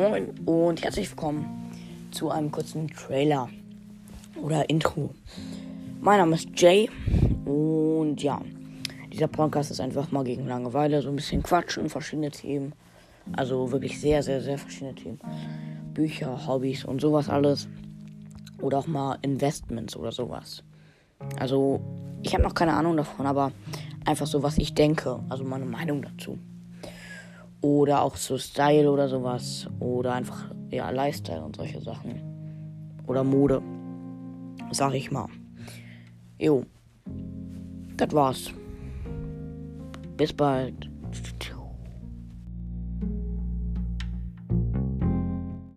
Moin und herzlich willkommen zu einem kurzen Trailer oder Intro. Mein Name ist Jay und ja, dieser Podcast ist einfach mal gegen Langeweile, so ein bisschen Quatsch und verschiedene Themen. Also wirklich sehr, sehr, sehr verschiedene Themen. Bücher, Hobbys und sowas alles. Oder auch mal Investments oder sowas. Also, ich habe noch keine Ahnung davon, aber einfach so, was ich denke. Also meine Meinung dazu. Oder auch so Style oder sowas. Oder einfach, ja, Lifestyle und solche Sachen. Oder Mode. Sag ich mal. Jo. Das war's. Bis bald.